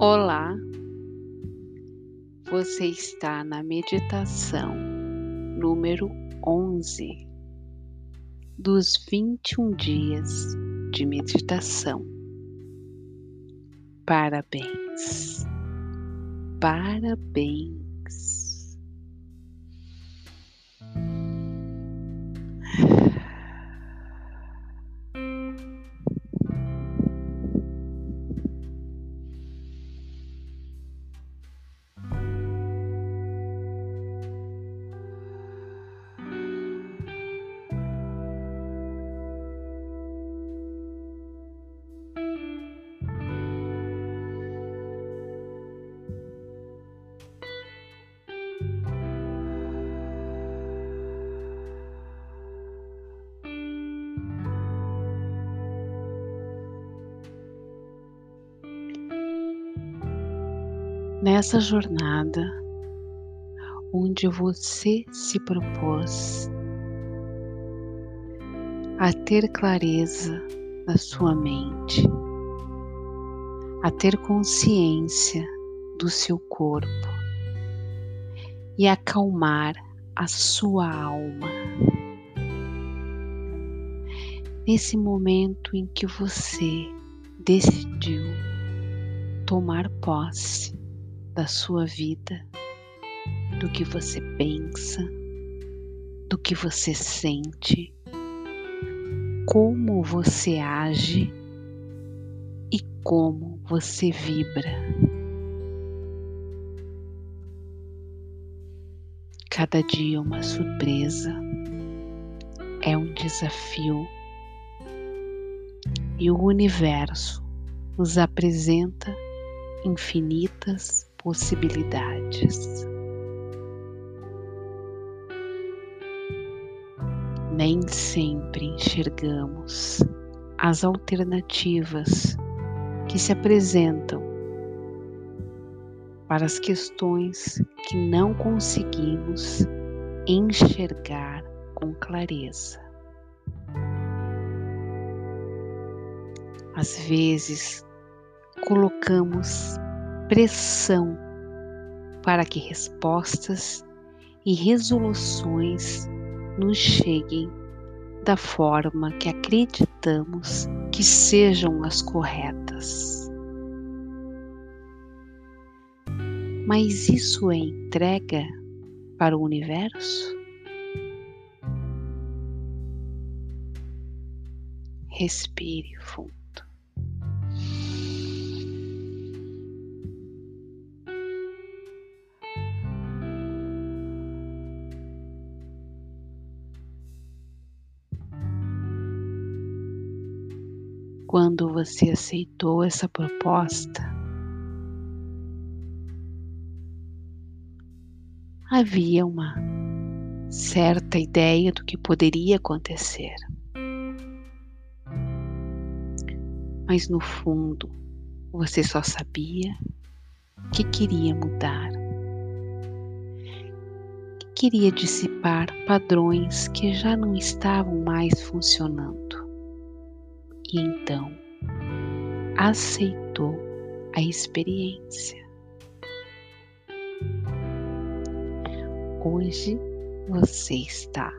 Olá, você está na meditação número 11 dos 21 dias de meditação. Parabéns, parabéns. Nessa jornada onde você se propôs a ter clareza na sua mente, a ter consciência do seu corpo e acalmar a sua alma. Nesse momento em que você decidiu tomar posse da sua vida, do que você pensa, do que você sente, como você age e como você vibra. Cada dia uma surpresa, é um desafio e o universo nos apresenta infinitas possibilidades. Nem sempre enxergamos as alternativas que se apresentam para as questões que não conseguimos enxergar com clareza. Às vezes, colocamos pressão para que respostas e resoluções nos cheguem da forma que acreditamos que sejam as corretas. Mas isso é entrega para o universo? Respire fundo. Quando você aceitou essa proposta, havia uma certa ideia do que poderia acontecer. Mas no fundo, você só sabia que queria mudar, que queria dissipar padrões que já não estavam mais funcionando e então aceitou a experiência. Hoje você está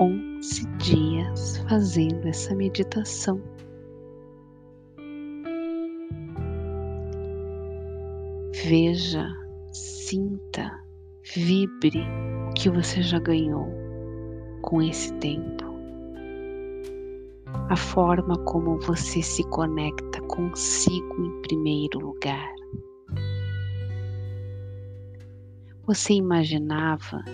11 dias fazendo essa meditação. Veja, sinta, vibre o que você já ganhou com esse tempo a forma como você se conecta consigo em primeiro lugar. Você imaginava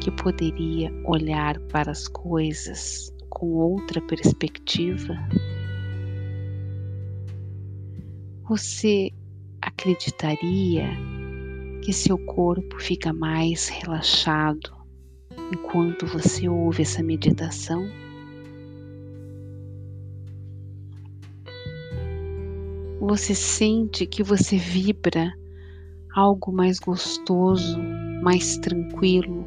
que poderia olhar para as coisas com outra perspectiva? Você acreditaria que seu corpo fica mais relaxado enquanto você ouve essa meditação? Você sente que você vibra algo mais gostoso, mais tranquilo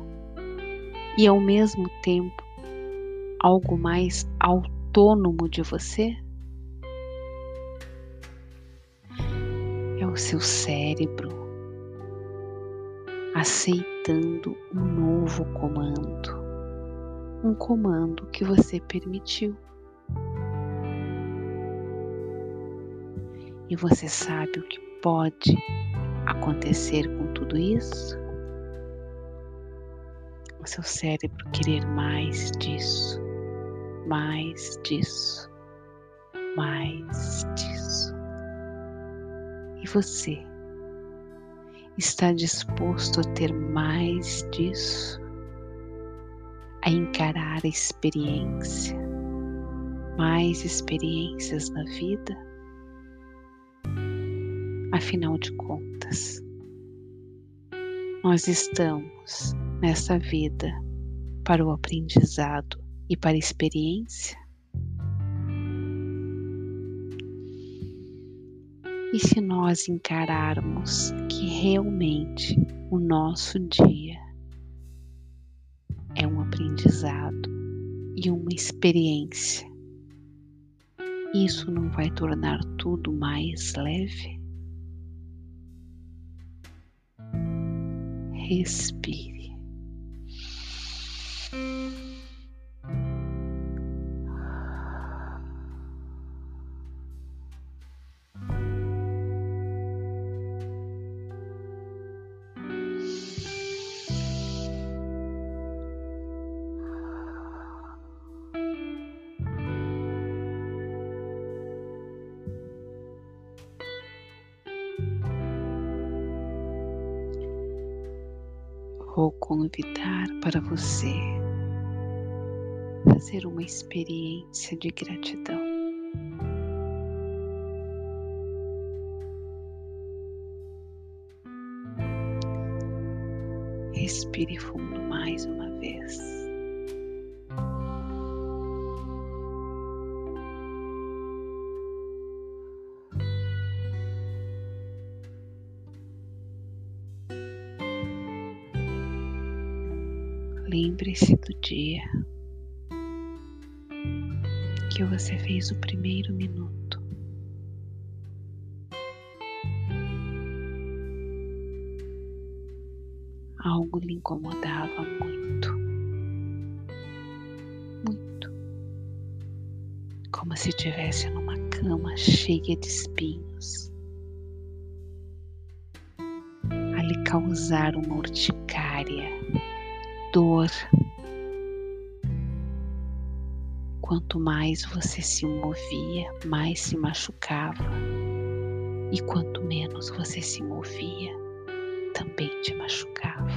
e ao mesmo tempo algo mais autônomo de você? o seu cérebro, aceitando um novo comando, um comando que você permitiu. E você sabe o que pode acontecer com tudo isso? O seu cérebro querer mais disso, mais disso, mais disso. E você está disposto a ter mais disso? A encarar a experiência, mais experiências na vida? Afinal de contas, nós estamos nessa vida para o aprendizado e para a experiência? E se nós encararmos que realmente o nosso dia é um aprendizado e uma experiência, isso não vai tornar tudo mais leve? Respire. Vou convidar para você fazer uma experiência de gratidão. Respire fundo mais uma vez. Lembre-se do dia que você fez o primeiro minuto. Algo lhe incomodava muito, muito, como se estivesse numa cama cheia de espinhos. A lhe causar uma urticária dor. Quanto mais você se movia, mais se machucava. E quanto menos você se movia, também te machucava.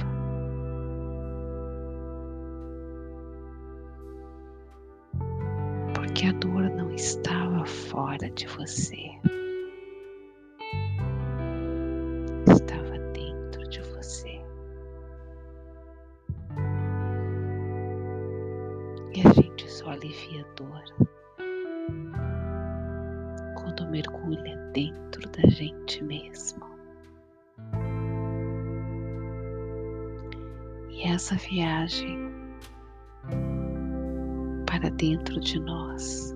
Porque a dor não estava fora de você. E essa viagem para dentro de nós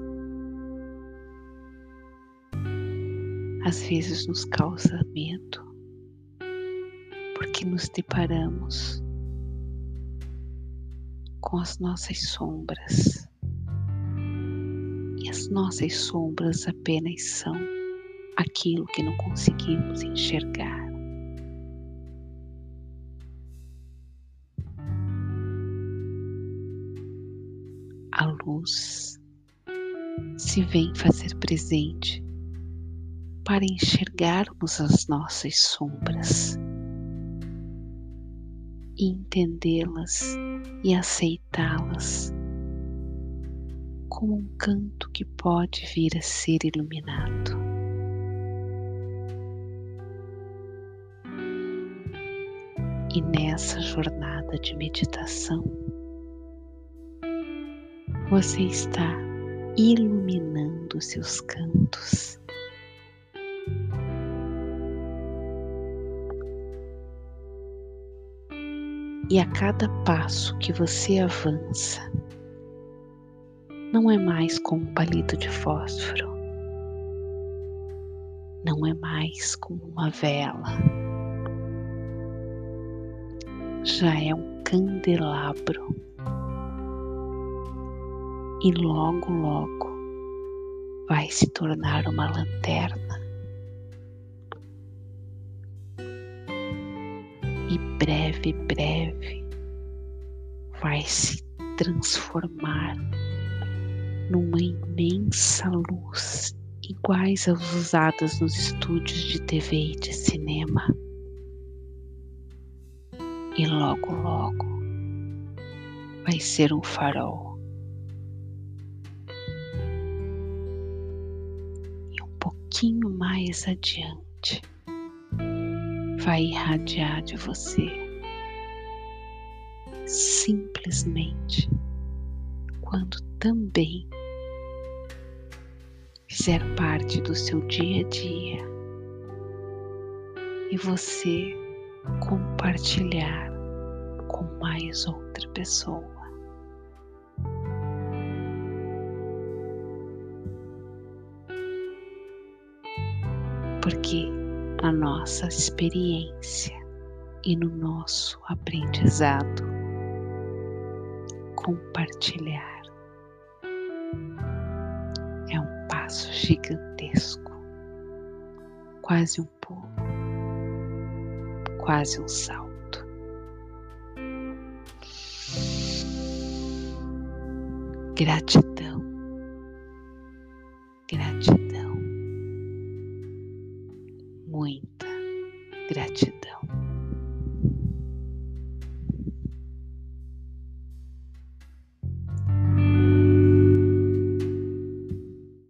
às vezes nos causa medo, porque nos deparamos com as nossas sombras. E as nossas sombras apenas são aquilo que não conseguimos enxergar. Luz se vem fazer presente para enxergarmos as nossas sombras e entendê-las e aceitá-las como um canto que pode vir a ser iluminado. E nessa jornada de meditação, você está iluminando seus cantos. E a cada passo que você avança, não é mais com um palito de fósforo, não é mais como uma vela, já é um candelabro e logo, logo vai se tornar uma lanterna. E breve, breve vai se transformar numa imensa luz iguais às usadas nos estúdios de TV e de cinema. E logo, logo vai ser um farol. Pouquinho mais adiante vai irradiar de você simplesmente quando também fizer parte do seu dia a dia e você compartilhar com mais outra pessoa. Porque na nossa experiência e no nosso aprendizado, compartilhar é um passo gigantesco, quase um pulo, quase um salto. Gratidão